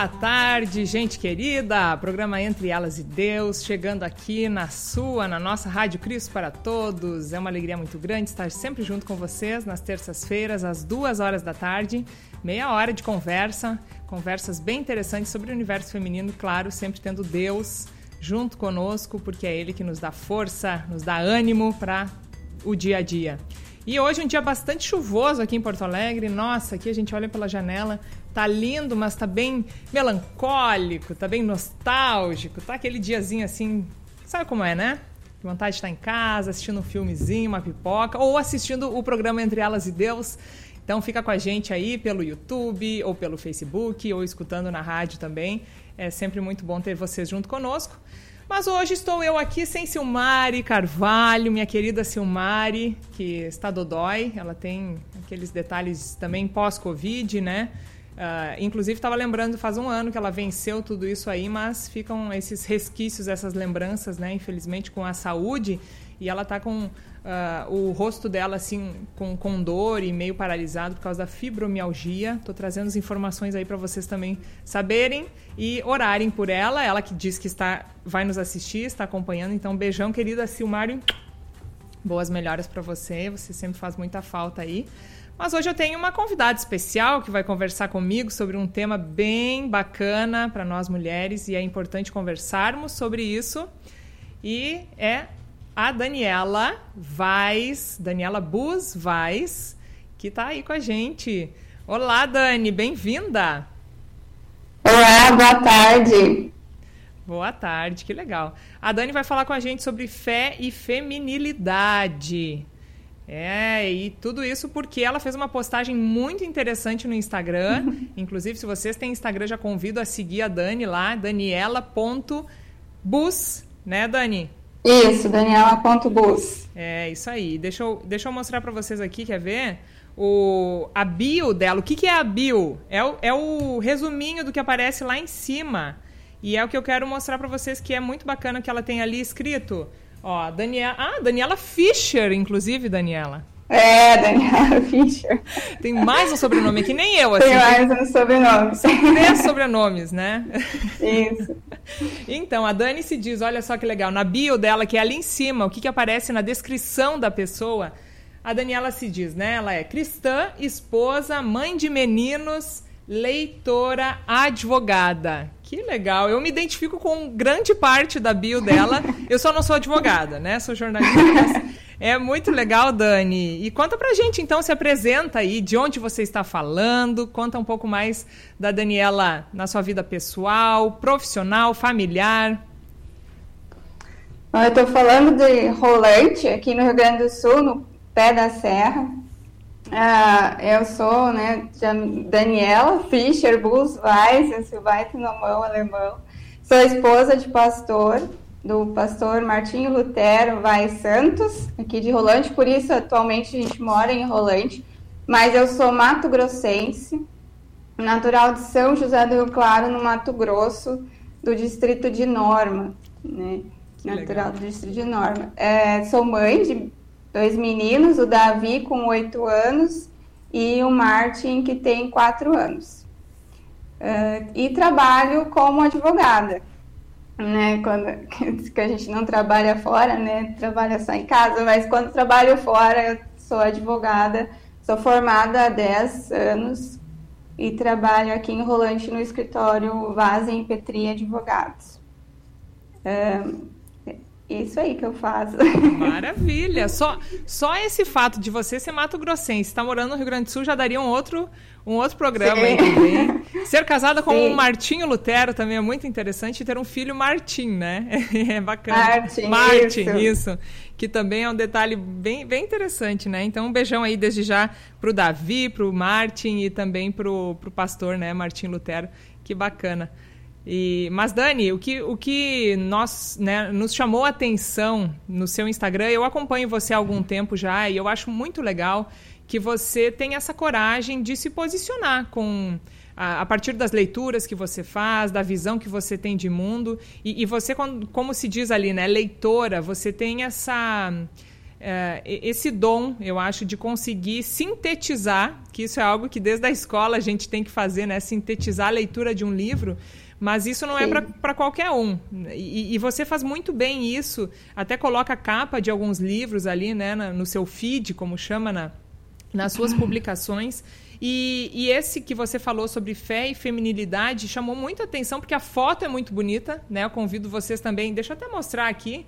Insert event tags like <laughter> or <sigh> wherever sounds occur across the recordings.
Boa tarde, gente querida. Programa Entre Elas e Deus, chegando aqui na sua, na nossa Rádio Cristo para Todos. É uma alegria muito grande estar sempre junto com vocês nas terças-feiras, às duas horas da tarde. Meia hora de conversa, conversas bem interessantes sobre o universo feminino, claro, sempre tendo Deus junto conosco, porque é Ele que nos dá força, nos dá ânimo para o dia a dia. E hoje um dia bastante chuvoso aqui em Porto Alegre. Nossa, aqui a gente olha pela janela, tá lindo, mas tá bem melancólico, tá bem nostálgico, tá aquele diazinho assim, sabe como é, né? Vontade de estar em casa, assistindo um filmezinho, uma pipoca, ou assistindo o programa Entre Elas e Deus. Então fica com a gente aí pelo YouTube, ou pelo Facebook, ou escutando na rádio também. É sempre muito bom ter vocês junto conosco. Mas hoje estou eu aqui sem Silmari Carvalho, minha querida Silmari, que está dodói. Ela tem aqueles detalhes também pós-Covid, né? Uh, inclusive, estava lembrando, faz um ano que ela venceu tudo isso aí, mas ficam esses resquícios, essas lembranças, né? Infelizmente, com a saúde. E ela está com uh, o rosto dela, assim, com, com dor e meio paralisado por causa da fibromialgia. Estou trazendo as informações aí para vocês também saberem e orarem por ela. Ela que diz que está, vai nos assistir, está acompanhando. Então, beijão, querida Silmário. Boas melhoras para você. Você sempre faz muita falta aí. Mas hoje eu tenho uma convidada especial que vai conversar comigo sobre um tema bem bacana para nós mulheres e é importante conversarmos sobre isso. E é a Daniela Vaz, Daniela Bus Vaz, que está aí com a gente. Olá, Dani, bem-vinda. Olá, boa tarde. Boa tarde, que legal. A Dani vai falar com a gente sobre fé e feminilidade. É, e tudo isso porque ela fez uma postagem muito interessante no Instagram. <laughs> Inclusive, se vocês têm Instagram, já convido a seguir a Dani lá, daniela.bus, né, Dani? Isso, daniela.bus. É, isso aí. Deixa eu, deixa eu mostrar para vocês aqui, quer ver? O, a bio dela. O que, que é a bio? É o, é o resuminho do que aparece lá em cima. E é o que eu quero mostrar para vocês que é muito bacana que ela tem ali escrito. Ó, Daniela. Ah, Daniela Fischer, inclusive, Daniela. É, Daniela <laughs> Fischer. Tem mais um sobrenome que nem eu, assim. Tem mais um sobrenome. Três sobrenomes, né? Isso. Então, a Dani se diz, olha só que legal, na bio dela, que é ali em cima, o que, que aparece na descrição da pessoa, a Daniela se diz, né? Ela é cristã, esposa, mãe de meninos, leitora, advogada. Que legal. Eu me identifico com grande parte da bio dela. Eu só não sou advogada, né? Sou jornalista. É muito legal, Dani. E conta pra gente, então, se apresenta aí, de onde você está falando, conta um pouco mais da Daniela na sua vida pessoal, profissional, familiar. Eu estou falando de Rolante, aqui no Rio Grande do Sul, no pé da serra. Ah, eu sou, né, Daniela Fischer Bus Weiss, Weiss no mão alemão. Sou esposa de pastor, do pastor Martinho Lutero Weiss Santos, aqui de Rolante, por isso atualmente a gente mora em Rolante, mas eu sou mato-grossense, natural de São José do Rio Claro, no Mato Grosso, do distrito de Norma, né? Natural do distrito de Norma. É, sou mãe de dois meninos, o Davi com oito anos e o Martin que tem quatro anos. Uh, e trabalho como advogada, né? Quando <laughs> que a gente não trabalha fora, né? Trabalha só em casa, mas quando trabalho fora, eu sou advogada, sou formada há 10 anos e trabalho aqui em Rolante no escritório Vazem Petri Advogados. Uh, isso aí que eu faço. Maravilha! <laughs> Só, só esse fato de você ser Mato Grossense, estar tá morando no Rio Grande do Sul, já daria um outro, um outro programa aí também. <laughs> Ser casada com o Martinho Lutero também é muito interessante e ter um filho Martim, né? <laughs> É bacana. Martim, Martin isso. isso. Que também é um detalhe bem, bem interessante, né? Então, um beijão aí desde já pro Davi, pro Martin e também pro, pro pastor, né, Martim Lutero. Que bacana. E, mas, Dani, o que, o que nós, né, nos chamou a atenção no seu Instagram, eu acompanho você há algum tempo já e eu acho muito legal que você tem essa coragem de se posicionar com a, a partir das leituras que você faz, da visão que você tem de mundo. E, e você, como se diz ali, né, leitora, você tem essa é, esse dom, eu acho, de conseguir sintetizar, que isso é algo que desde a escola a gente tem que fazer, né? Sintetizar a leitura de um livro. Mas isso não é Sim. é para qualquer um. E, e, você faz muito bem isso. Até coloca a capa de alguns livros ali, né, no seu feed, como chama na, nas suas <clears throat> publicações. E, e, esse que você falou sobre fé e feminilidade chamou muita atenção, porque a foto é muito bonita, né? Eu convido vocês também. Deixa eu até mostrar aqui.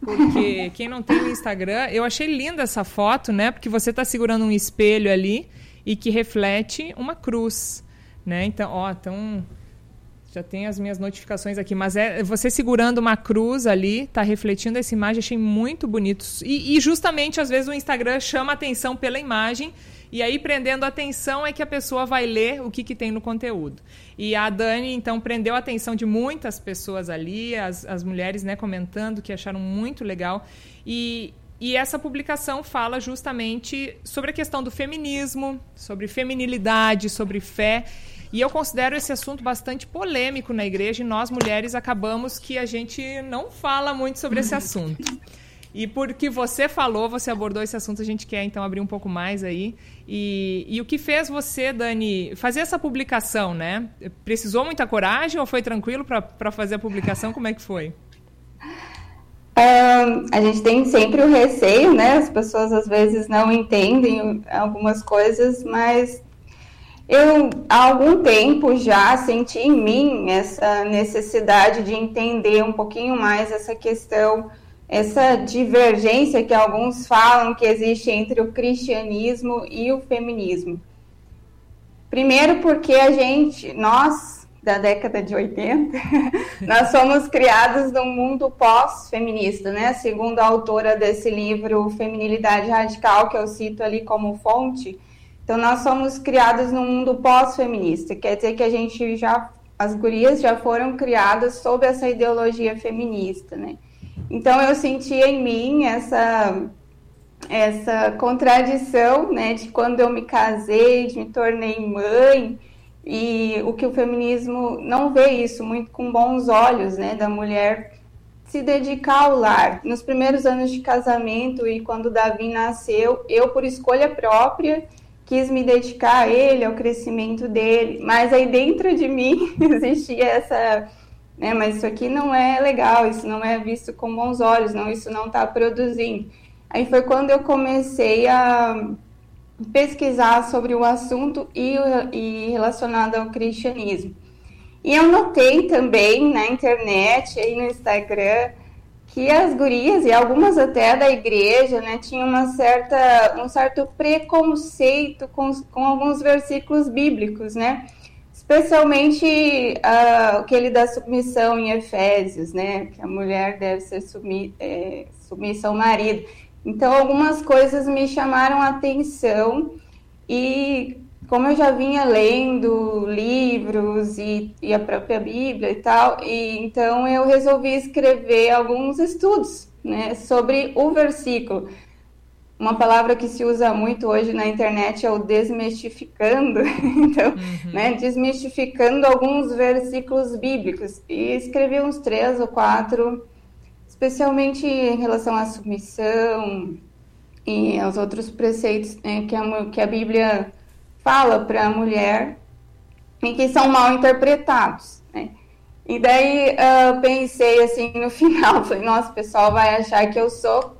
Porque <laughs> quem não tem o Instagram, eu achei linda essa foto, né? Porque você está segurando um espelho ali e que reflete uma cruz, né? Então, ó, então já tem as minhas notificações aqui, mas é você segurando uma cruz ali, tá refletindo essa imagem, achei muito bonito. E, e justamente às vezes o Instagram chama atenção pela imagem e aí, prendendo a atenção, é que a pessoa vai ler o que, que tem no conteúdo. E a Dani, então, prendeu a atenção de muitas pessoas ali, as, as mulheres né, comentando que acharam muito legal. E, e essa publicação fala justamente sobre a questão do feminismo, sobre feminilidade, sobre fé. E eu considero esse assunto bastante polêmico na igreja e nós mulheres acabamos que a gente não fala muito sobre esse assunto. E porque você falou, você abordou esse assunto, a gente quer então abrir um pouco mais aí. E, e o que fez você, Dani, fazer essa publicação, né? Precisou muita coragem ou foi tranquilo para fazer a publicação? Como é que foi? Um, a gente tem sempre o receio, né? As pessoas às vezes não entendem algumas coisas, mas eu há algum tempo já senti em mim essa necessidade de entender um pouquinho mais essa questão essa divergência que alguns falam que existe entre o cristianismo e o feminismo. Primeiro porque a gente, nós da década de 80, <laughs> nós somos criados num mundo pós-feminista, né? Segundo a autora desse livro Feminilidade Radical, que eu cito ali como fonte, então nós somos criados num mundo pós-feminista, quer dizer que a gente já as gurias já foram criadas sob essa ideologia feminista, né? Então eu sentia em mim essa essa contradição, né, de quando eu me casei, de me tornei mãe, e o que o feminismo não vê isso muito com bons olhos, né, da mulher se dedicar ao lar. Nos primeiros anos de casamento e quando Davi nasceu, eu por escolha própria quis me dedicar a ele, ao crescimento dele, mas aí dentro de mim <laughs> existia essa né? Mas isso aqui não é legal, isso não é visto com bons olhos, não, isso não está produzindo. Aí foi quando eu comecei a pesquisar sobre o assunto e, e relacionado ao cristianismo. E eu notei também na internet, aí no Instagram, que as gurias e algumas até da igreja, né, tinham uma certa, um certo preconceito com, com alguns versículos bíblicos, né? Especialmente uh, aquele da submissão em Efésios, né? Que a mulher deve ser submi é, submissa ao marido. Então, algumas coisas me chamaram a atenção e como eu já vinha lendo livros e, e, a própria Bíblia e tal, e então eu resolvi escrever alguns estudos né, sobre o versículo. Uma palavra que se usa muito hoje na internet é o desmistificando, <laughs> então, uhum. né, desmistificando alguns versículos bíblicos. E escrevi uns três ou quatro, especialmente em relação à submissão e aos outros preceitos né, que, a, que a Bíblia fala para a mulher e que são mal interpretados. Né? E daí uh, pensei assim no <laughs> final, falei, nossa, o pessoal vai achar que eu sou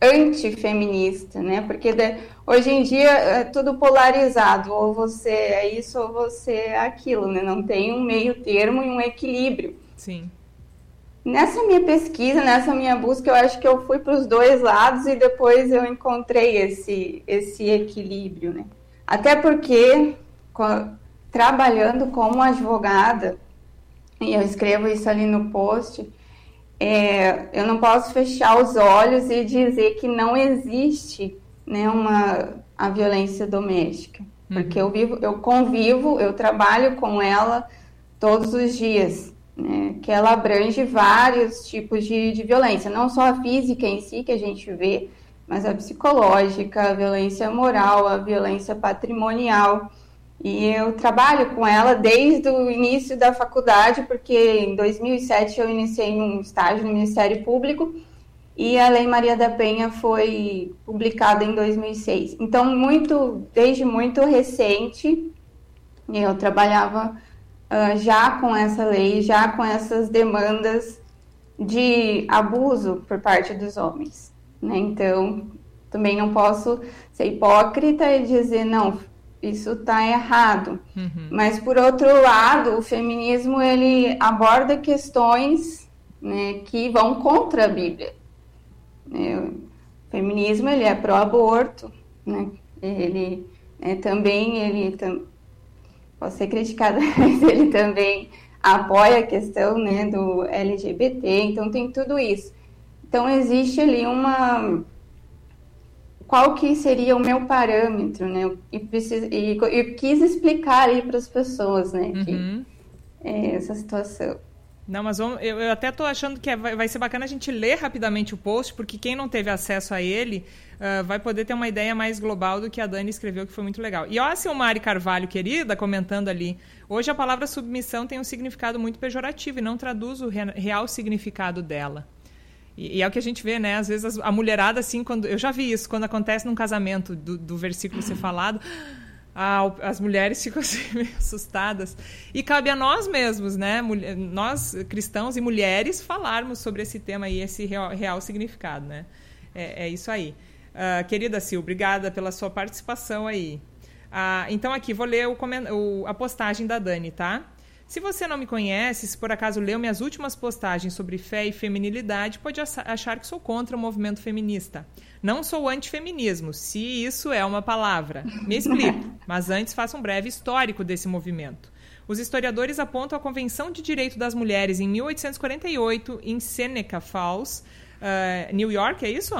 antifeminista, né? Porque de, hoje em dia é tudo polarizado, ou você é isso ou você é aquilo, né? Não tem um meio termo e um equilíbrio. Sim. Nessa minha pesquisa, nessa minha busca, eu acho que eu fui para os dois lados e depois eu encontrei esse, esse equilíbrio, né? Até porque, trabalhando como advogada, e eu escrevo isso ali no post, é, eu não posso fechar os olhos e dizer que não existe né, uma, a violência doméstica. Uhum. Porque eu, vivo, eu convivo, eu trabalho com ela todos os dias. Né, que ela abrange vários tipos de, de violência, não só a física em si que a gente vê, mas a psicológica, a violência moral, a violência patrimonial. E eu trabalho com ela desde o início da faculdade, porque em 2007 eu iniciei um estágio no Ministério Público e a Lei Maria da Penha foi publicada em 2006. Então, muito, desde muito recente, eu trabalhava uh, já com essa lei, já com essas demandas de abuso por parte dos homens. Né? Então, também não posso ser hipócrita e dizer, não, isso está errado. Uhum. Mas, por outro lado, o feminismo ele aborda questões né, que vão contra a Bíblia. É, o feminismo ele é pró-aborto, né? ele é, também ele tam, pode ser criticado, <laughs> mas ele também apoia a questão né, do LGBT, então tem tudo isso. Então existe ali uma qual que seria o meu parâmetro, né? E, preciso, e, e quis explicar aí para as pessoas, né? Que, uhum. é, essa situação. Não, mas vamos, eu, eu, até estou achando que é, vai, vai, ser bacana a gente ler rapidamente o post, porque quem não teve acesso a ele uh, vai poder ter uma ideia mais global do que a Dani escreveu, que foi muito legal. E ó, a Silmari Carvalho, querida, comentando ali, hoje a palavra submissão tem um significado muito pejorativo e não traduz o re, real significado dela. E, e, é o que a gente vê, né? Às vezes a mulherada, assim, quando. Eu já vi isso, quando acontece num casamento do, do versículo ser falado <gasps> as mulheres <laughs> ficam assim, meio assustadas. E cabe a nós mesmos, né, nós cristãos e mulheres, falarmos sobre esse tema e esse real, real significado. Né? É, é isso aí. Uh, querida Sil, obrigada pela sua participação aí. Uh, então, aqui, vou ler o, o, a postagem da Dani, tá? Se você não me conhece, se por acaso leu minhas últimas postagens sobre fé e feminilidade, pode achar que sou contra o movimento feminista. Não sou antifeminismo, se isso é uma palavra. Me explico, <laughs> mas antes faça um breve histórico desse movimento. Os historiadores apontam a Convenção de Direito das Mulheres em 1848 em Seneca Falls, uh, New York, é isso?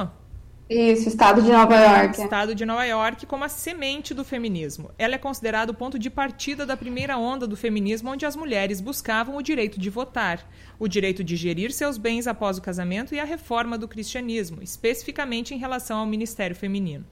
Isso, Estado de Nova York. Estado de Nova York como a semente do feminismo. Ela é considerada o ponto de partida da primeira onda do feminismo, onde as mulheres buscavam o direito de votar, o direito de gerir seus bens após o casamento e a reforma do cristianismo, especificamente em relação ao ministério feminino.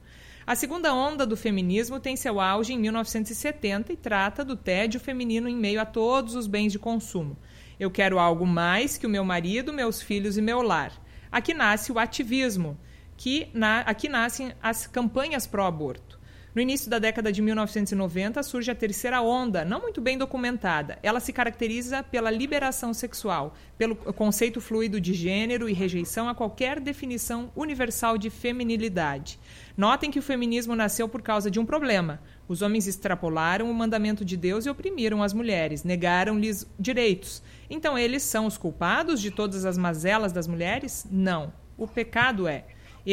A segunda onda do feminismo tem seu auge em 1970 e trata do tédio feminino em meio a todos os bens de consumo. Eu quero algo mais que o meu marido, meus filhos e meu lar. Aqui nasce o ativismo que na, aqui nascem as campanhas pró-aborto. No início da década de 1990 surge a terceira onda, não muito bem documentada. Ela se caracteriza pela liberação sexual, pelo conceito fluido de gênero e rejeição a qualquer definição universal de feminilidade. Notem que o feminismo nasceu por causa de um problema. Os homens extrapolaram o mandamento de Deus e oprimiram as mulheres, negaram-lhes direitos. Então eles são os culpados de todas as mazelas das mulheres? Não. O pecado é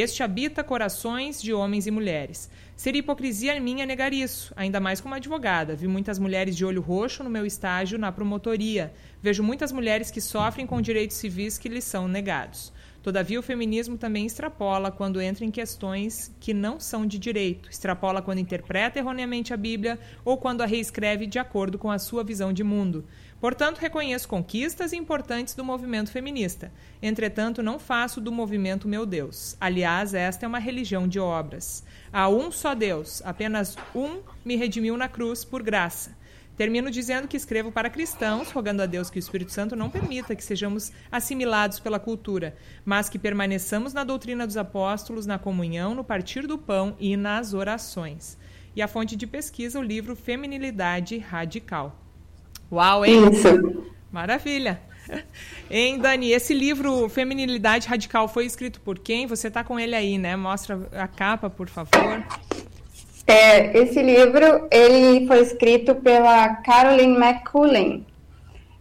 este habita corações de homens e mulheres. Seria hipocrisia minha negar isso, ainda mais como advogada. Vi muitas mulheres de olho roxo no meu estágio na promotoria. Vejo muitas mulheres que sofrem com direitos civis que lhes são negados. Todavia, o feminismo também extrapola quando entra em questões que não são de direito. Extrapola quando interpreta erroneamente a Bíblia ou quando a reescreve de acordo com a sua visão de mundo. Portanto, reconheço conquistas importantes do movimento feminista. Entretanto, não faço do movimento meu Deus. Aliás, esta é uma religião de obras. Há um só Deus, apenas um me redimiu na cruz por graça. Termino dizendo que escrevo para cristãos, rogando a Deus que o Espírito Santo não permita que sejamos assimilados pela cultura, mas que permaneçamos na doutrina dos apóstolos, na comunhão, no partir do pão e nas orações. E a fonte de pesquisa, o livro Feminilidade Radical. Uau, hein? Isso. Maravilha. Hein, Dani, esse livro Feminilidade Radical foi escrito por quem? Você está com ele aí, né? Mostra a capa, por favor. É, esse livro ele foi escrito pela Caroline McCullin.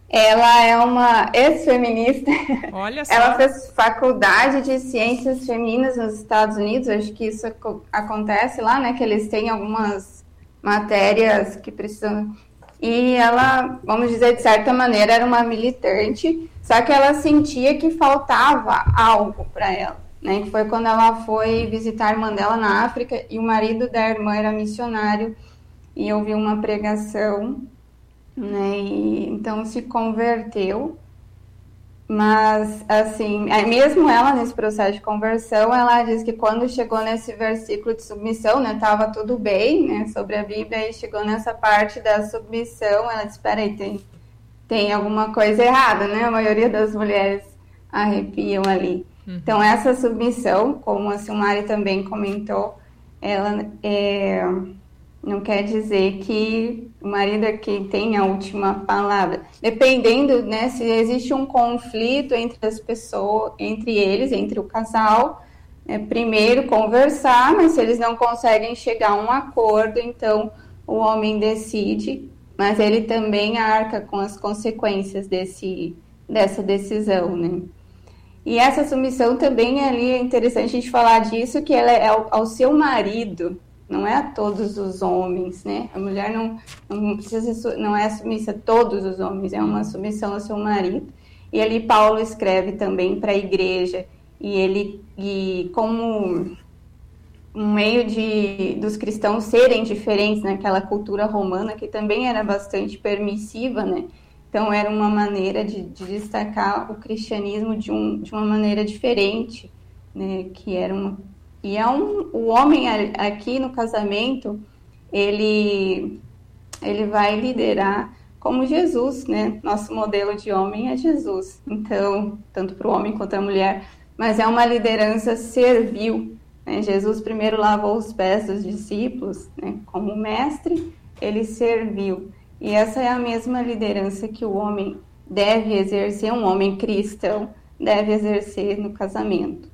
Ela é uma ex-feminista. Olha só. Ela fez faculdade de ciências femininas nos Estados Unidos. Acho que isso acontece lá, né? Que eles têm algumas matérias que precisam e ela, vamos dizer, de certa maneira, era uma militante, só que ela sentia que faltava algo para ela. Né? Foi quando ela foi visitar a irmã dela na África e o marido da irmã era missionário e ouviu uma pregação, né? E então se converteu mas, assim, mesmo ela nesse processo de conversão, ela diz que quando chegou nesse versículo de submissão, né, tava tudo bem, né, sobre a Bíblia, e chegou nessa parte da submissão, ela disse, peraí, tem, tem alguma coisa errada, né, a maioria das mulheres arrepiam ali. Uhum. Então, essa submissão, como a Silmari também comentou, ela é, não quer dizer que o marido é quem tem a última palavra. Dependendo, né, se existe um conflito entre as pessoas, entre eles, entre o casal, é, primeiro conversar, mas se eles não conseguem chegar a um acordo, então o homem decide, mas ele também arca com as consequências desse, dessa decisão, né? E essa submissão também ali é interessante a gente falar disso, que ela é ao, ao seu marido, não é a todos os homens, né? A mulher não, não precisa não é submissa a todos os homens, é uma submissão ao seu marido. E ali Paulo escreve também para a igreja e ele e como um meio de dos cristãos serem diferentes naquela cultura romana que também era bastante permissiva, né? Então, era uma maneira de, de destacar o cristianismo de, um, de uma maneira diferente, né? Que era uma... E é um, o homem aqui no casamento, ele, ele vai liderar como Jesus, né? Nosso modelo de homem é Jesus. Então, tanto para o homem quanto a mulher, mas é uma liderança servil. Né? Jesus primeiro lavou os pés dos discípulos, né? Como mestre, ele serviu. E essa é a mesma liderança que o homem deve exercer, um homem cristão deve exercer no casamento.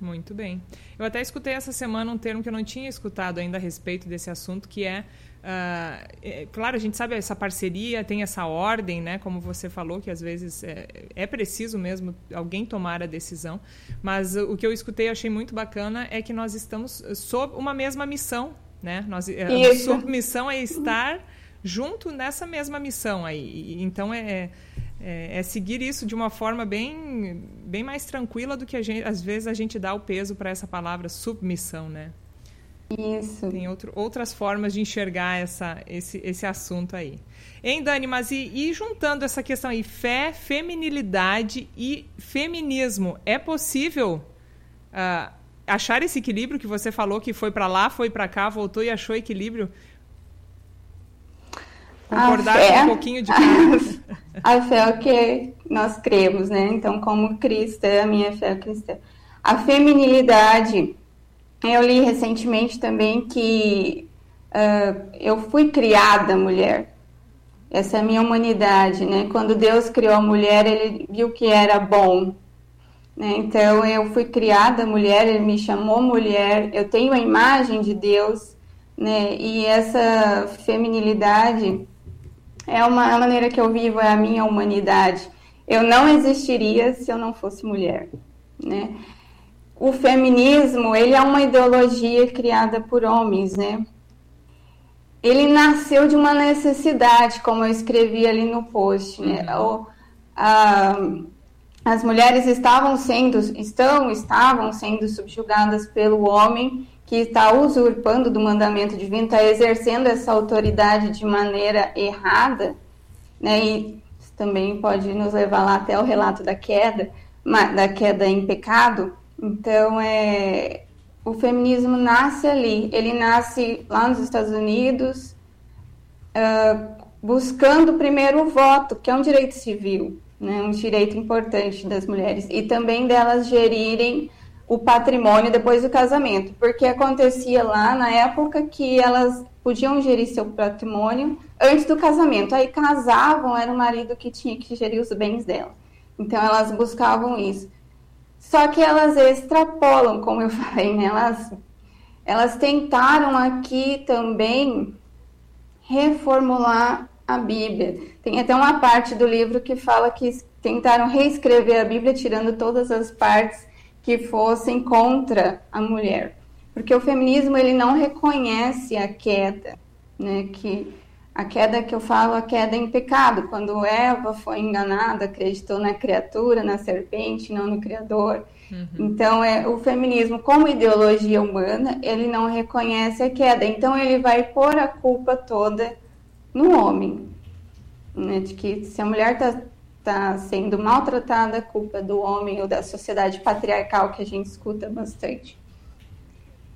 Muito bem. Eu até escutei essa semana um termo que eu não tinha escutado ainda a respeito desse assunto, que é, uh, é claro, a gente sabe essa parceria, tem essa ordem, né? Como você falou, que às vezes é, é preciso mesmo alguém tomar a decisão. Mas o que eu escutei achei muito bacana é que nós estamos sob uma mesma missão, né? Nós, a submissão é estar junto nessa mesma missão aí. Então é, é, é, seguir isso de uma forma bem, bem mais tranquila do que gente, às vezes a gente dá o peso para essa palavra submissão, né? Isso. Tem outro, outras formas de enxergar essa, esse, esse assunto aí. Hein, Dani, mas e, e juntando essa questão aí, fé, feminilidade e feminismo, é possível uh, achar esse equilíbrio que você falou que foi para lá, foi para cá, voltou e achou equilíbrio? Concordar fé, com um pouquinho de <laughs> A fé é o que nós cremos, né? Então, como cristã, a minha fé é cristã. A feminilidade, eu li recentemente também que uh, eu fui criada mulher. Essa é a minha humanidade, né? Quando Deus criou a mulher, ele viu que era bom. Né? Então, eu fui criada mulher, ele me chamou mulher, eu tenho a imagem de Deus, né? E essa feminilidade é uma a maneira que eu vivo, é a minha humanidade. Eu não existiria se eu não fosse mulher, né? O feminismo, ele é uma ideologia criada por homens, né? Ele nasceu de uma necessidade, como eu escrevi ali no post, né? Uhum. O, a, as mulheres estavam sendo, estão, estavam sendo subjugadas pelo homem que está usurpando do mandamento divino, está exercendo essa autoridade de maneira errada, né? E também pode nos levar lá até o relato da queda, da queda em pecado. Então, é, o feminismo nasce ali. Ele nasce lá nos Estados Unidos, uh, buscando primeiro o voto, que é um direito civil, né? um direito importante das mulheres, e também delas gerirem o patrimônio depois do casamento, porque acontecia lá na época que elas podiam gerir seu patrimônio antes do casamento. Aí casavam, era o marido que tinha que gerir os bens dela. Então elas buscavam isso. Só que elas extrapolam, como eu <laughs> falei, né? Elas, elas tentaram aqui também reformular a Bíblia. Tem até uma parte do livro que fala que tentaram reescrever a Bíblia, tirando todas as partes que fossem contra a mulher. Porque o feminismo ele não reconhece a queda, né? Que a queda que eu falo, a queda em pecado, quando Eva foi enganada, acreditou na criatura, na serpente, não no criador. Uhum. Então, é o feminismo como ideologia humana, ele não reconhece a queda. Então, ele vai pôr a culpa toda no homem, né? De que se a mulher está está sendo maltratada, culpa do homem ou da sociedade patriarcal que a gente escuta bastante.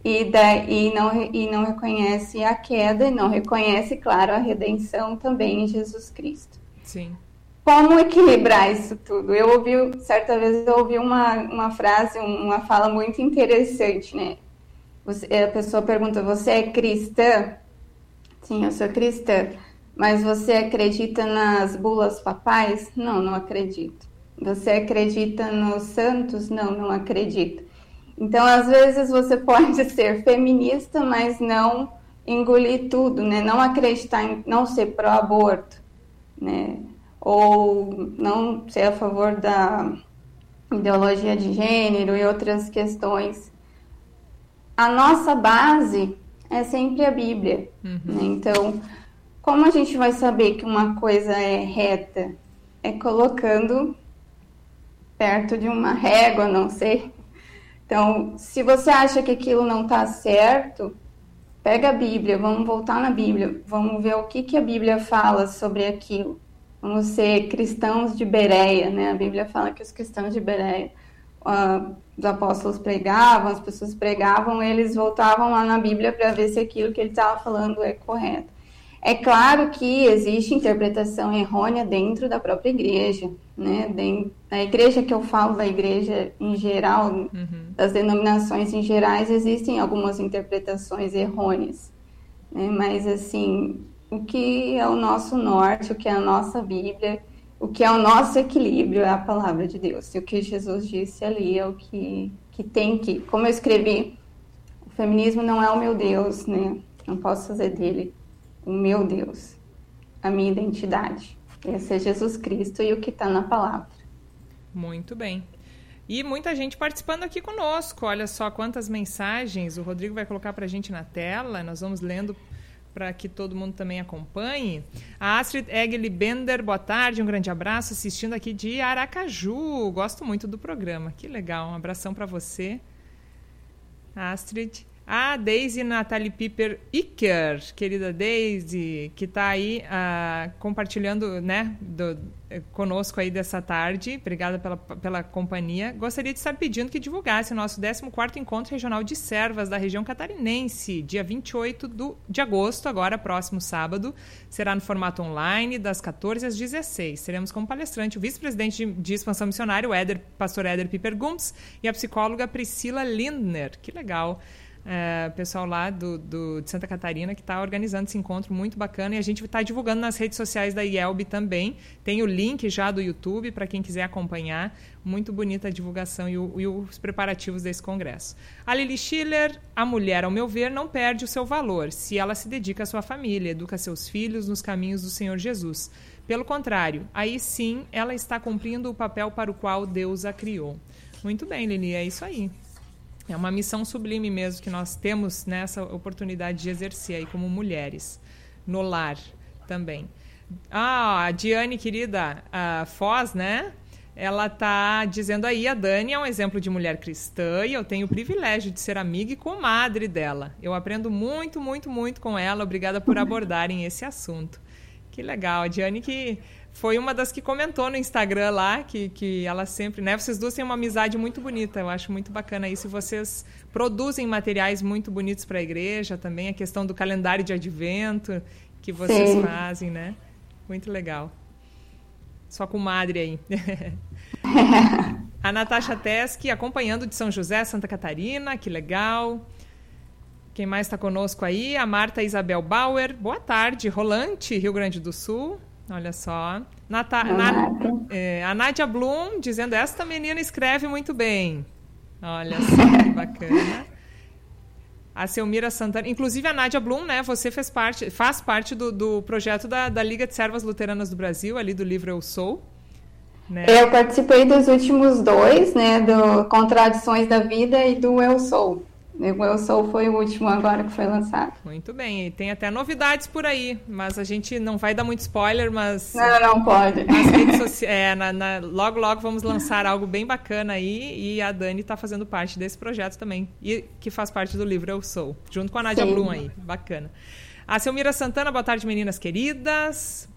E, da, e, não, e não reconhece a queda e não reconhece, claro, a redenção também em Jesus Cristo. Sim. como equilibrar isso tudo? Eu ouvi, certa vez, eu ouvi uma, uma frase, uma fala muito interessante, né? Você, a pessoa pergunta: Você é cristã? Sim, eu sou cristã. Mas você acredita nas bulas papais? Não, não acredito. Você acredita nos santos? Não, não acredito. Então, às vezes, você <laughs> pode ser feminista, mas não engolir tudo, né? Não acreditar em não ser pró-aborto, né? Ou não ser a favor da ideologia de gênero e outras questões. A nossa base é sempre a Bíblia. Uhum. Né? Então, como a gente vai saber que uma coisa é reta? É colocando perto de uma régua, não sei. Então, se você acha que aquilo não está certo, pega a Bíblia, vamos voltar na Bíblia, vamos ver o que, que a Bíblia fala sobre aquilo. Vamos ser cristãos de Bereia, né? A Bíblia fala que os cristãos de Bereia, uh, os apóstolos pregavam, as pessoas pregavam, eles voltavam lá na Bíblia para ver se aquilo que ele estava falando é correto. É claro que existe interpretação errônea dentro da própria igreja, né? Na igreja que eu falo, da igreja em geral, uhum. das denominações em gerais, existem algumas interpretações errôneas, né? Mas, assim, o que é o nosso norte, o que é a nossa Bíblia, o que é o nosso equilíbrio é a palavra de Deus. E o que Jesus disse ali é o que, que tem que... Como eu escrevi, o feminismo não é o meu Deus, né? Não posso fazer dele o meu Deus, a minha identidade. Esse é Jesus Cristo e o que está na palavra. Muito bem. E muita gente participando aqui conosco. Olha só quantas mensagens o Rodrigo vai colocar para a gente na tela. Nós vamos lendo para que todo mundo também acompanhe. A Astrid Egli Bender, boa tarde, um grande abraço, assistindo aqui de Aracaju. Gosto muito do programa, que legal. Um abração para você, Astrid. A Daisy Natalie Piper Iker, querida Daisy, que está aí uh, compartilhando né, do, conosco aí dessa tarde. Obrigada pela, pela companhia. Gostaria de estar pedindo que divulgasse o nosso 14º Encontro Regional de Servas da região catarinense, dia 28 do, de agosto, agora próximo sábado. Será no formato online, das 14 às 16. Seremos como palestrante o vice-presidente de, de, expansão missionária, o Éder, pastor Éder Piper Gumps, e a psicóloga Priscila Lindner. Que legal é, pessoal lá do, do, de Santa Catarina que está organizando esse encontro muito bacana e a gente está divulgando nas redes sociais da IELB também. Tem o link já do YouTube para quem quiser acompanhar. Muito bonita a divulgação e, o, e, os preparativos desse congresso. A Lili Schiller, a mulher, ao meu ver, não perde o seu valor se ela se dedica à sua família, educa seus filhos nos caminhos do Senhor Jesus. Pelo contrário, aí sim ela está cumprindo o papel para o qual Deus a criou. Muito bem, Lili, é isso aí. É uma missão sublime mesmo que nós temos nessa oportunidade de exercer aí como mulheres, no lar também. Ah, a Diane, querida, a Foz, né? Ela tá dizendo aí, a Dani é um exemplo de mulher cristã e eu tenho o privilégio de ser amiga e comadre dela. Eu aprendo muito, muito, muito com ela. Obrigada por <laughs> abordarem esse assunto. Que legal. A Diane que foi uma das que comentou no Instagram lá, que, que ela sempre, né? Vocês duas têm uma amizade muito bonita, eu acho muito bacana isso. E vocês produzem materiais muito bonitos para a igreja também, a questão do calendário de advento que vocês Sim. fazem, né? Muito legal. Só com madre aí. <laughs> a Natasha Teske acompanhando de São José, Santa Catarina, que legal. Quem mais está conosco aí? A Marta Isabel Bauer. Boa tarde, Rolante, Rio Grande do Sul. Olha só. Nata Na é, a Nádia Blum dizendo: Esta menina escreve muito bem. Olha só <laughs> que bacana. A Selmira Santana. Inclusive, a Nádia Blum, né? Você fez parte, faz parte do, do projeto da, da Liga de Servas Luteranas do Brasil, ali do livro Eu Sou. Né? Eu participei dos últimos dois, né? Do Contradições da Vida e do Eu Sou. O Eu Sou foi o último agora que foi lançado. Muito bem, e tem até novidades por aí, mas a gente não vai dar muito spoiler, mas... Não, não pode. É, na, na, logo, logo vamos lançar algo bem bacana aí, e a Dani está fazendo parte desse projeto também, e que faz parte do livro Eu Sou, junto com a Nádia Sim. Blum aí, bacana. A Selmira Santana, boa tarde, meninas queridas.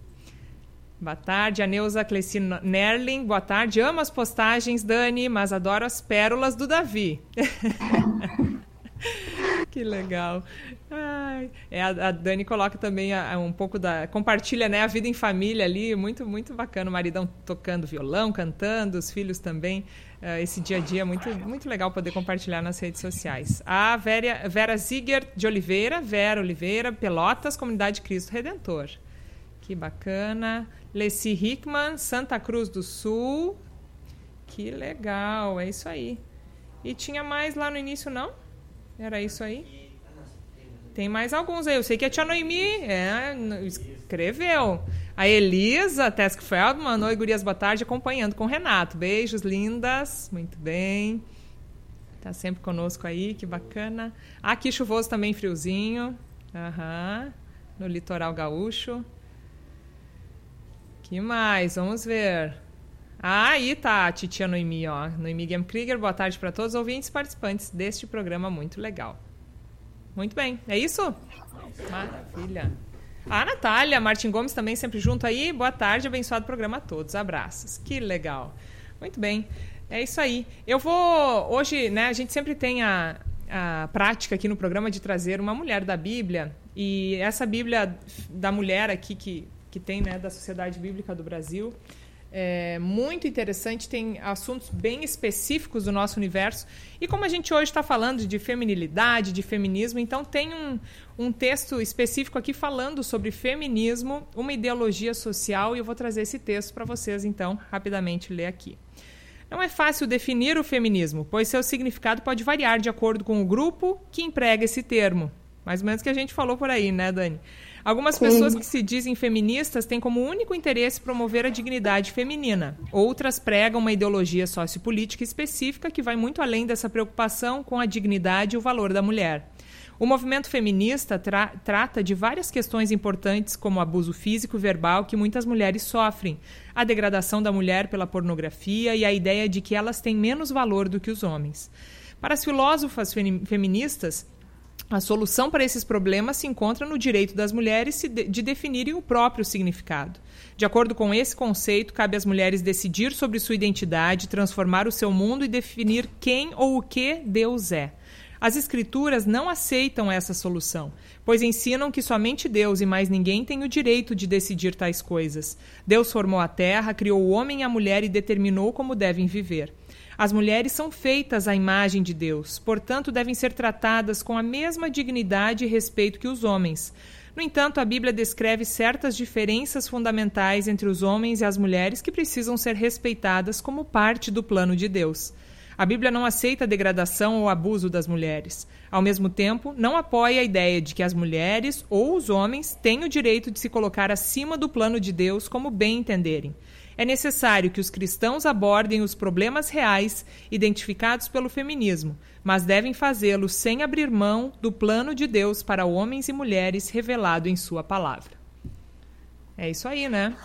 Boa tarde, a Neuza Clecina Nerling. Boa tarde. Amo as postagens, Dani, mas adoro as pérolas do Davi. <laughs> <laughs> que legal. Ai, é, a, Dani coloca também a, a, um pouco da. Compartilha né, a vida em família ali, muito, muito bacana. O maridão tocando violão, cantando, os filhos também. Uh, esse dia a dia muito, muito legal poder compartilhar nas redes sociais. A Vera, Vera Ziger de Oliveira, Vera Oliveira, Pelotas, Comunidade Cristo Redentor. Que bacana. Leci Hickman, Santa Cruz do Sul. Que legal, é isso aí. E tinha mais lá no início, não? Era isso aí? Tem mais alguns aí. Eu sei que a Tia Noemi é, escreveu. A Elisa Tesk Feldman, oi, gurias, boa tarde, acompanhando com o Renato. Beijos, lindas. Muito bem. Tá sempre conosco aí, que bacana. Aqui chuvoso também, friozinho. Aham. No litoral gaúcho. que mais? Vamos ver. Ah, aí tá a titia Noemi, ó. Noemi Game Krieger, boa tarde para todos os ouvintes e participantes deste programa muito legal. Muito bem, é isso? Maravilha. A Natália Martin Gomes também sempre junto aí. Boa tarde, abençoado programa a todos. Abraços. Que legal. Muito bem. É isso aí. Eu vou. Hoje, né, a gente sempre tem a, a prática aqui no programa de trazer uma mulher da Bíblia. E essa Bíblia da mulher aqui que, que tem, né, da Sociedade Bíblica do Brasil é, muito interessante, tem assuntos bem específicos do nosso universo. E como a gente hoje está falando de feminilidade, de feminismo, então tem um, um texto específico aqui falando sobre feminismo, uma ideologia social, e eu vou trazer esse texto para vocês, então, rapidamente ler aqui. Não é fácil definir o feminismo, pois seu significado pode variar de acordo com o grupo que emprega esse termo. Mais ou menos que a gente falou por aí, né, Dani? Algumas pessoas que se dizem feministas têm como único interesse promover a dignidade feminina. Outras pregam uma ideologia sociopolítica específica que vai muito além dessa preocupação com a dignidade e o valor da mulher. O movimento feminista tra trata de várias questões importantes, como o abuso físico e verbal que muitas mulheres sofrem, a degradação da mulher pela pornografia e a ideia de que elas têm menos valor do que os homens. Para as filósofas feministas, a solução para esses problemas se encontra no direito das mulheres de definirem o próprio significado. De acordo com esse conceito, cabe às mulheres decidir sobre sua identidade, transformar o seu mundo e definir quem ou o que Deus é. As Escrituras não aceitam essa solução, pois ensinam que somente Deus e mais ninguém tem o direito de decidir tais coisas. Deus formou a terra, criou o homem e a mulher e determinou como devem viver. As mulheres são feitas à imagem de Deus, portanto, devem ser tratadas com a mesma dignidade e respeito que os homens. No entanto, a Bíblia descreve certas diferenças fundamentais entre os homens e as mulheres que precisam ser respeitadas como parte do plano de Deus. A Bíblia não aceita a degradação ou abuso das mulheres. Ao mesmo tempo, não apoia a ideia de que as mulheres ou os homens têm o direito de se colocar acima do plano de Deus como bem entenderem é necessário que os cristãos abordem os problemas reais identificados pelo feminismo, mas devem fazê-lo sem abrir mão do plano de Deus para homens e mulheres revelado em Sua palavra. É isso aí, né?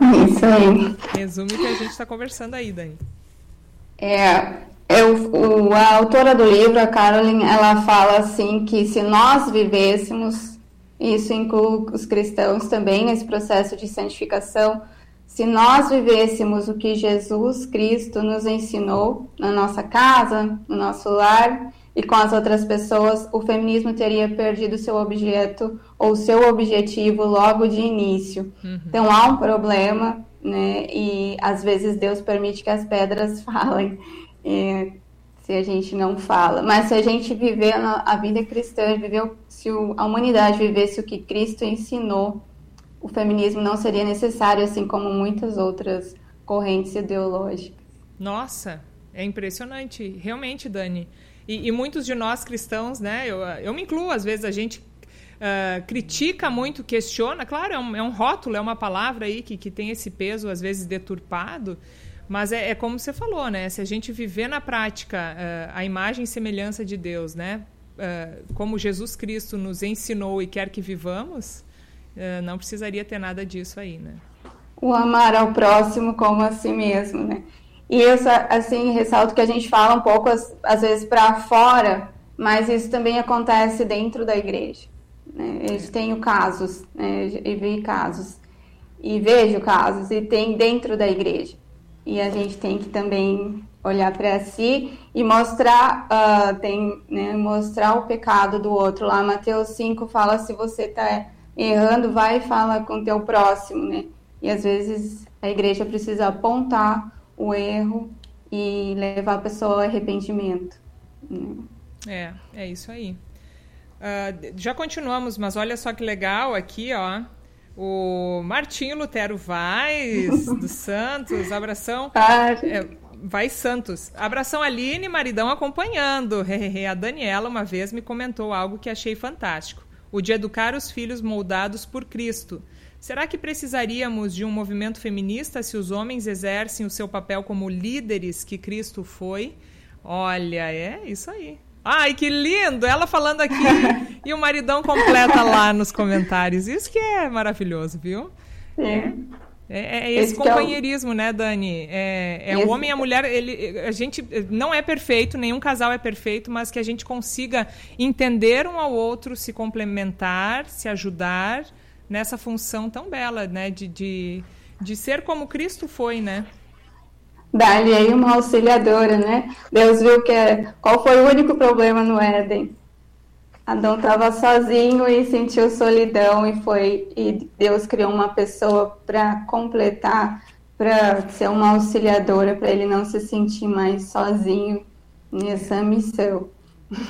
É isso aí. Resume o que a gente está conversando aí, Dani. É, eu, o, a autora do livro, a Carolyn, ela fala assim que se nós vivêssemos, isso inclui os cristãos também nesse processo de santificação, se nós vivêssemos o que Jesus Cristo nos ensinou na nossa casa, no nosso lar e com as outras pessoas, o feminismo teria perdido seu objeto ou seu objetivo logo de início. Uhum. Então há um problema, né? E às vezes Deus permite que as pedras <laughs> falem. E, se a gente não fala, mas se a gente viver a vida cristã, viver, se a humanidade vivesse o que Cristo ensinou, o feminismo não seria necessário, assim como muitas outras correntes ideológicas. Nossa, é impressionante, realmente, Dani. E, e muitos de nós cristãos, né? Eu, eu me incluo, às vezes a gente uh, critica muito, questiona. Claro, é um, é um, rótulo, é uma palavra aí que, que tem esse peso, às vezes, deturpado. Mas é, é como você falou, né? Se a gente viver na prática uh, a imagem e semelhança de Deus, né? Uh, como Jesus Cristo nos ensinou e quer que vivamos, não precisaria ter nada disso aí, né? O amar ao próximo como a si mesmo, né? E isso, assim, ressalto que a gente fala um pouco, às, vezes, para fora, mas isso também acontece dentro da igreja. Né? Eu tenho casos, né? e vi casos, e vejo casos, e tem dentro da igreja. e a gente tem que também olhar para si e mostrar uh, tem né, mostrar o pecado do outro lá Mateus 5 fala se você está errando vai e fala com teu próximo né e às vezes a igreja precisa apontar o erro e levar a pessoa ao arrependimento né? é é isso aí uh, já continuamos mas olha só que legal aqui ó o Martinho Lutero Vaz, <laughs> dos Santos, abração. É, Vai Santos. Abração Aline, maridão acompanhando. <laughs> a Daniela uma vez me comentou algo que achei fantástico. O de educar os filhos moldados por Cristo. Será que precisaríamos de um movimento feminista se os homens exercem o seu papel como líderes que Cristo foi? Olha, é isso aí. Ai, que lindo! Ela falando aqui <laughs> e o maridão completa lá nos comentários. Isso que é maravilhoso, viu? É. É, é, é esse, companheirismo, é o... né, Dani? É, é esse... o homem e a mulher, ele, a gente não é perfeito, nenhum casal é perfeito, mas que a gente consiga entender um ao outro, se complementar, se ajudar nessa função tão bela, né, de, de, de ser como Cristo foi, né? Dá-lhe aí uma auxiliadora, né? Deus viu que é, qual foi o único problema no Éden? Adão estava sozinho e sentiu solidão e foi e Deus criou uma pessoa para completar, para ser uma auxiliadora, para ele não se sentir mais sozinho nessa missão.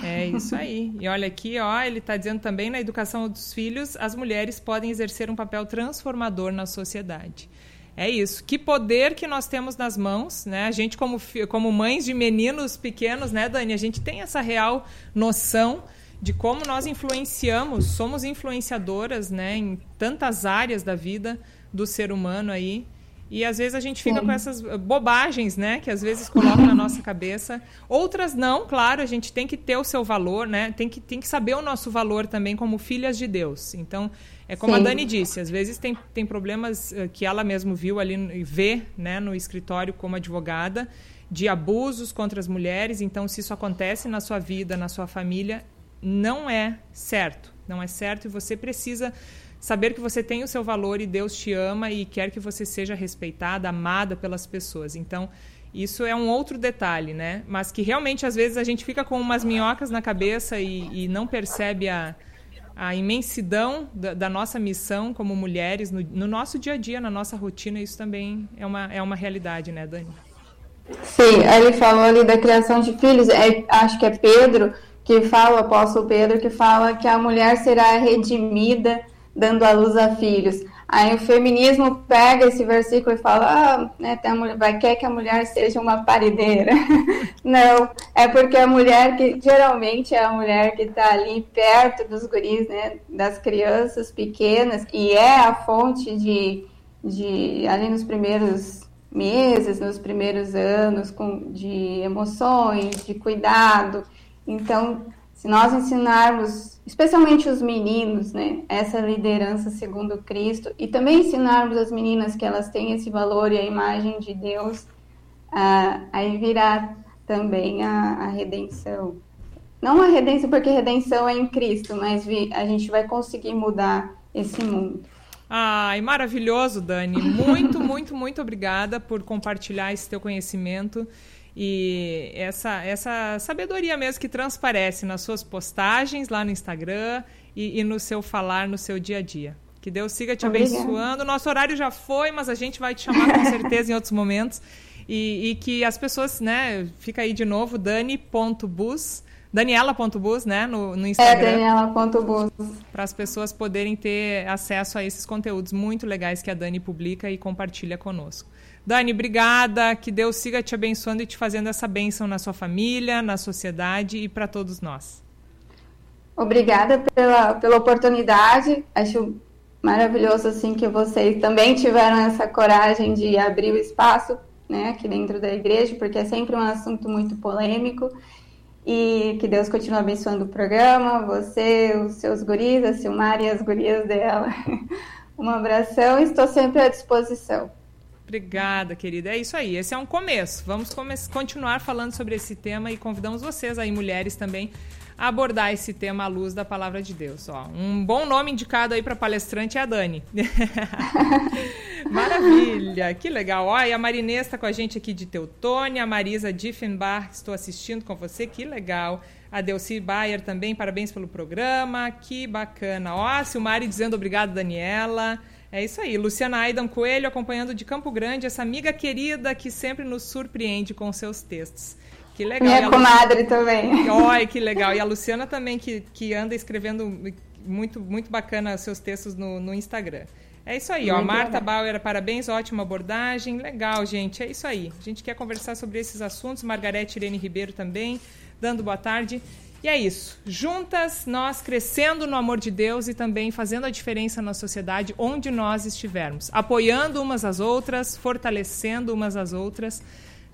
É isso aí. E olha aqui, ó, ele está dizendo também na educação dos filhos, as mulheres podem exercer um papel transformador na sociedade. É isso. Que poder que nós temos nas mãos, né? A gente como como mães de meninos pequenos, né, Dani, a gente tem essa real noção de como nós influenciamos, somos influenciadoras, né, em tantas áreas da vida do ser humano aí. E às vezes a gente fica Sim. com essas bobagens, né, que às vezes colocam na nossa cabeça. Outras não, claro, a gente tem que ter o seu valor, né? Tem que, tem que saber o nosso valor também como filhas de Deus. Então, é como Sim. a Dani disse, às vezes tem, tem problemas uh, que ela mesmo viu ali e vê, né, no escritório como advogada, de abusos contra as mulheres. Então, se isso acontece na sua vida, na sua família, não é certo. Não é certo e você precisa saber que você tem o seu valor e Deus te ama e quer que você seja respeitada, amada pelas pessoas. Então, isso é um outro detalhe, né? Mas que realmente às vezes a gente fica com umas minhocas na cabeça e, e não percebe a, a imensidão da, da, nossa missão como mulheres no, no, nosso dia a dia, na nossa rotina. Isso também é uma, é uma realidade, né, Dani? Sim, ele falou ali da criação de filhos. É, acho que é Pedro que fala, o apóstolo Pedro, que fala que a mulher será redimida dando à luz a filhos. Aí o feminismo pega esse versículo e fala, ah, né, a mulher, vai quer que a mulher seja uma parideira. <laughs> Não, é porque a mulher que geralmente é a mulher que está ali perto dos guris, né, das crianças pequenas, e é a fonte de, de ali nos primeiros meses, nos primeiros anos, com, de emoções, de cuidado. Então, se nós ensinarmos, especialmente os meninos, né, essa liderança segundo Cristo, e também ensinarmos as meninas que elas têm esse valor e a imagem de Deus, ah, aí virá também a, a, redenção. Não a redenção, porque redenção é em Cristo, mas vi, a gente vai conseguir mudar esse mundo. Ai, maravilhoso, Dani. Muito, <laughs> muito, muito obrigada por compartilhar esse teu conhecimento e essa, essa sabedoria mesmo que transparece nas suas postagens lá no Instagram e, e no seu falar no seu dia a dia. Que Deus siga te Obrigada. abençoando. Nosso horário já foi, mas a gente vai te chamar com <laughs> certeza em outros momentos. E, e, que as pessoas, né, fica aí de novo, dani.bus, daniela.bus, né, no, no Instagram. É, daniela.bus. Para as pessoas poderem ter acesso a esses conteúdos muito legais que a Dani publica e compartilha conosco. Dani, obrigada. Que Deus siga te abençoando e te fazendo essa bênção na sua família, na sociedade e para todos nós. Obrigada pela, pela oportunidade. Acho maravilhoso assim que vocês também tiveram essa coragem de abrir o espaço né, aqui dentro da igreja, porque é sempre um assunto muito polêmico. E que Deus continue abençoando o programa, você, os seus guris, a Silmar e as gurias dela. <laughs> Um abração estou sempre à disposição. Obrigada, querida. É isso aí. Esse é um começo. Vamos come continuar falando sobre esse tema e convidamos vocês aí, mulheres, também, a abordar esse tema à luz da palavra de Deus. Ó, um bom nome indicado aí para palestrante é a Dani. <laughs> Maravilha, que legal. Olha, a Marinês está com a gente aqui de Teutônia, a Marisa Diffenbach, estou assistindo com você, que legal. A Delci Bayer também, parabéns pelo programa, que bacana. Ó, a Silmari dizendo obrigado, Daniela. É isso aí. Luciana Aidan Coelho acompanhando de Campo Grande, essa amiga querida que sempre nos surpreende com seus textos. Que legal. Minha comadre Lu... também. Olha, que legal. E a Luciana também, que, que anda escrevendo muito, muito bacana seus textos no, no Instagram. É isso aí, ó. Marta Bauer, parabéns, ótima abordagem. Legal, gente. É isso aí. A gente quer conversar sobre esses assuntos. Margarete Irene Ribeiro também, dando boa tarde. E é isso. Juntas, nós crescendo no amor de Deus e também fazendo a diferença na sociedade onde nós estivermos. Apoiando umas às outras, fortalecendo umas às outras,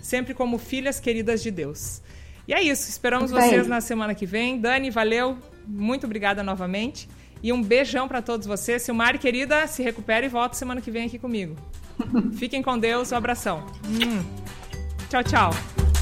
sempre como filhas queridas de Deus. E é isso. Esperamos vocês na semana que vem. Dani, valeu. Muito obrigada novamente. E um beijão para todos vocês. Silmari, querida, se recupere e volta semana que vem aqui comigo. <laughs> Fiquem com Deus. Um abração. Hum. Tchau, tchau.